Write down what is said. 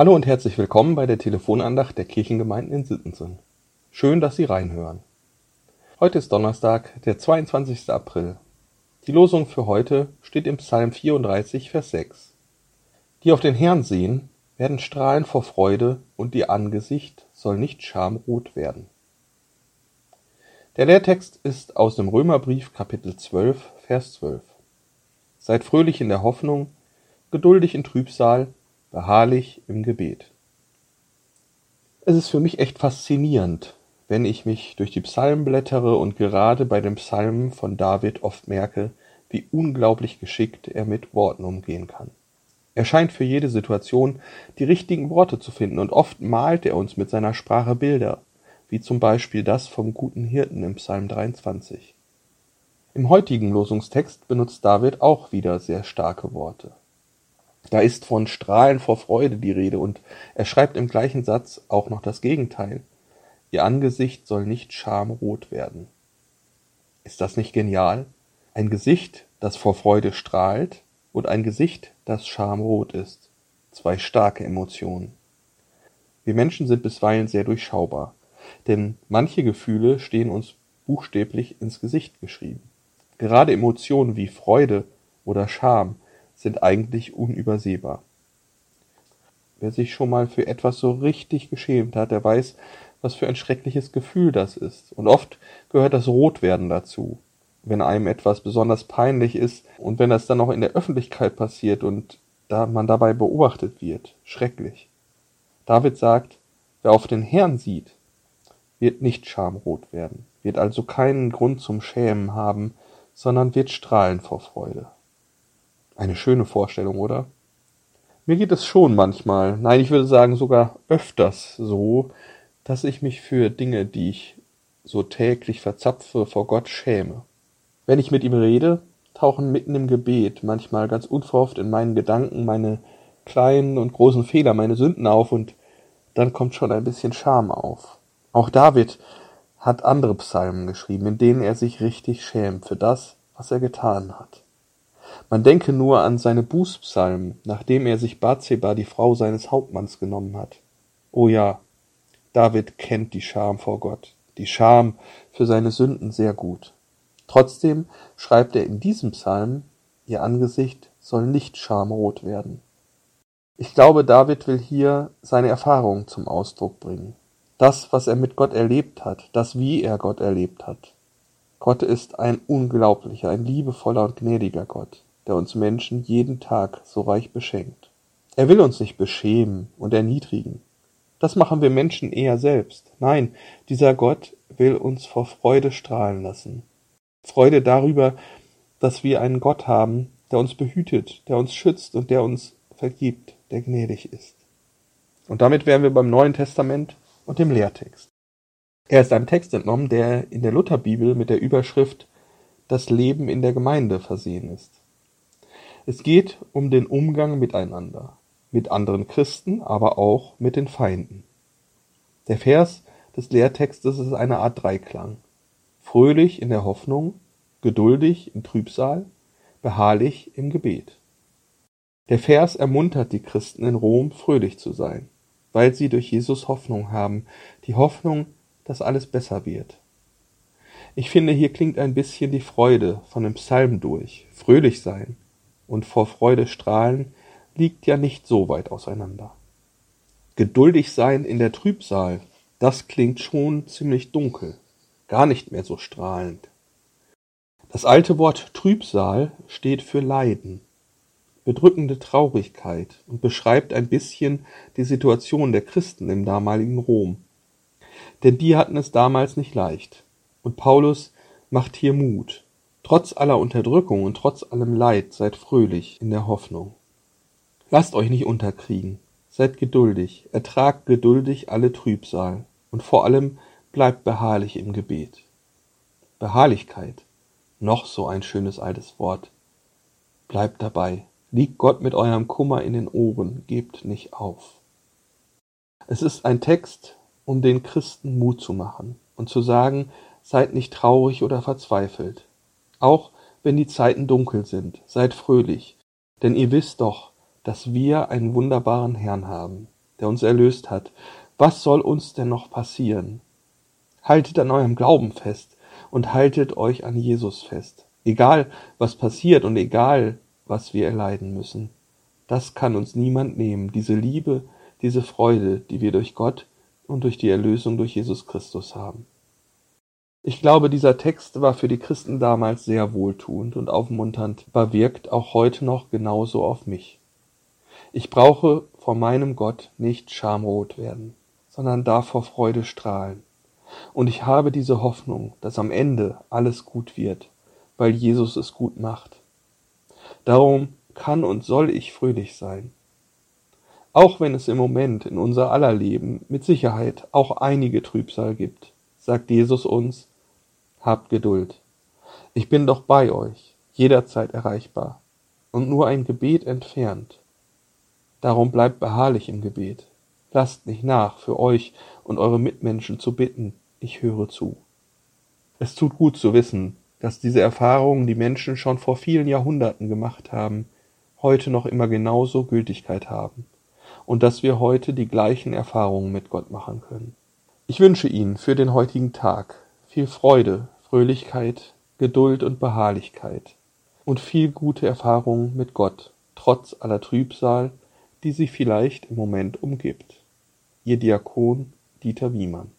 Hallo und herzlich willkommen bei der Telefonandacht der Kirchengemeinden in Sittensen. Schön, dass Sie reinhören. Heute ist Donnerstag, der 22. April. Die Losung für heute steht im Psalm 34, Vers 6. Die auf den Herrn sehen, werden strahlen vor Freude und ihr Angesicht soll nicht schamrot werden. Der Lehrtext ist aus dem Römerbrief Kapitel 12, Vers 12. Seid fröhlich in der Hoffnung, geduldig in Trübsal, beharrlich im Gebet. Es ist für mich echt faszinierend, wenn ich mich durch die Psalmen blättere und gerade bei den Psalmen von David oft merke, wie unglaublich geschickt er mit Worten umgehen kann. Er scheint für jede Situation die richtigen Worte zu finden und oft malt er uns mit seiner Sprache Bilder, wie zum Beispiel das vom guten Hirten im Psalm 23. Im heutigen Losungstext benutzt David auch wieder sehr starke Worte. Da ist von Strahlen vor Freude die Rede und er schreibt im gleichen Satz auch noch das Gegenteil. Ihr Angesicht soll nicht schamrot werden. Ist das nicht genial? Ein Gesicht, das vor Freude strahlt und ein Gesicht, das schamrot ist. Zwei starke Emotionen. Wir Menschen sind bisweilen sehr durchschaubar, denn manche Gefühle stehen uns buchstäblich ins Gesicht geschrieben. Gerade Emotionen wie Freude oder Scham sind eigentlich unübersehbar. Wer sich schon mal für etwas so richtig geschämt hat, der weiß, was für ein schreckliches Gefühl das ist. Und oft gehört das Rotwerden dazu, wenn einem etwas besonders peinlich ist und wenn das dann noch in der Öffentlichkeit passiert und da man dabei beobachtet wird. Schrecklich. David sagt, wer auf den Herrn sieht, wird nicht schamrot werden, wird also keinen Grund zum Schämen haben, sondern wird strahlen vor Freude. Eine schöne Vorstellung, oder? Mir geht es schon manchmal, nein, ich würde sagen sogar öfters so, dass ich mich für Dinge, die ich so täglich verzapfe, vor Gott schäme. Wenn ich mit ihm rede, tauchen mitten im Gebet manchmal ganz unverhofft in meinen Gedanken meine kleinen und großen Fehler, meine Sünden auf und dann kommt schon ein bisschen Scham auf. Auch David hat andere Psalmen geschrieben, in denen er sich richtig schämt für das, was er getan hat. Man denke nur an seine Bußpsalmen, nachdem er sich Bathseba, die Frau seines Hauptmanns, genommen hat. Oh ja, David kennt die Scham vor Gott, die Scham für seine Sünden sehr gut. Trotzdem schreibt er in diesem Psalm, ihr Angesicht soll nicht schamrot werden. Ich glaube, David will hier seine Erfahrungen zum Ausdruck bringen. Das, was er mit Gott erlebt hat, das, wie er Gott erlebt hat. Gott ist ein unglaublicher, ein liebevoller und gnädiger Gott, der uns Menschen jeden Tag so reich beschenkt. Er will uns nicht beschämen und erniedrigen. Das machen wir Menschen eher selbst. Nein, dieser Gott will uns vor Freude strahlen lassen. Freude darüber, dass wir einen Gott haben, der uns behütet, der uns schützt und der uns vergibt, der gnädig ist. Und damit wären wir beim Neuen Testament und dem Lehrtext. Er ist einem Text entnommen, der in der Lutherbibel mit der Überschrift Das Leben in der Gemeinde versehen ist. Es geht um den Umgang miteinander, mit anderen Christen, aber auch mit den Feinden. Der Vers des Lehrtextes ist eine Art Dreiklang. Fröhlich in der Hoffnung, geduldig im Trübsal, beharrlich im Gebet. Der Vers ermuntert die Christen in Rom, fröhlich zu sein, weil sie durch Jesus Hoffnung haben, die Hoffnung, dass alles besser wird. Ich finde, hier klingt ein bisschen die Freude von dem Psalm durch. Fröhlich sein und vor Freude strahlen liegt ja nicht so weit auseinander. Geduldig sein in der Trübsal, das klingt schon ziemlich dunkel, gar nicht mehr so strahlend. Das alte Wort Trübsal steht für Leiden, bedrückende Traurigkeit und beschreibt ein bisschen die Situation der Christen im damaligen Rom. Denn die hatten es damals nicht leicht. Und Paulus macht hier Mut. Trotz aller Unterdrückung und trotz allem Leid seid fröhlich in der Hoffnung. Lasst euch nicht unterkriegen. Seid geduldig, ertragt geduldig alle Trübsal und vor allem bleibt beharrlich im Gebet. Beharrlichkeit, noch so ein schönes altes Wort. Bleibt dabei, liegt Gott mit eurem Kummer in den Ohren, gebt nicht auf. Es ist ein Text, um den Christen Mut zu machen und zu sagen, seid nicht traurig oder verzweifelt. Auch wenn die Zeiten dunkel sind, seid fröhlich, denn ihr wisst doch, dass wir einen wunderbaren Herrn haben, der uns erlöst hat. Was soll uns denn noch passieren? Haltet an eurem Glauben fest und haltet euch an Jesus fest. Egal, was passiert und egal, was wir erleiden müssen. Das kann uns niemand nehmen, diese Liebe, diese Freude, die wir durch Gott und durch die Erlösung durch Jesus Christus haben. Ich glaube, dieser Text war für die Christen damals sehr wohltuend und aufmunternd, aber wirkt auch heute noch genauso auf mich. Ich brauche vor meinem Gott nicht schamrot werden, sondern darf vor Freude strahlen. Und ich habe diese Hoffnung, dass am Ende alles gut wird, weil Jesus es gut macht. Darum kann und soll ich fröhlich sein. Auch wenn es im Moment in unser aller Leben mit Sicherheit auch einige Trübsal gibt, sagt Jesus uns, habt Geduld. Ich bin doch bei euch, jederzeit erreichbar und nur ein Gebet entfernt. Darum bleibt beharrlich im Gebet. Lasst nicht nach, für euch und eure Mitmenschen zu bitten, ich höre zu. Es tut gut zu wissen, dass diese Erfahrungen die Menschen schon vor vielen Jahrhunderten gemacht haben, heute noch immer genauso Gültigkeit haben und dass wir heute die gleichen Erfahrungen mit Gott machen können. Ich wünsche Ihnen für den heutigen Tag viel Freude, Fröhlichkeit, Geduld und Beharrlichkeit und viel gute Erfahrungen mit Gott, trotz aller Trübsal, die Sie vielleicht im Moment umgibt. Ihr Diakon Dieter Wiemann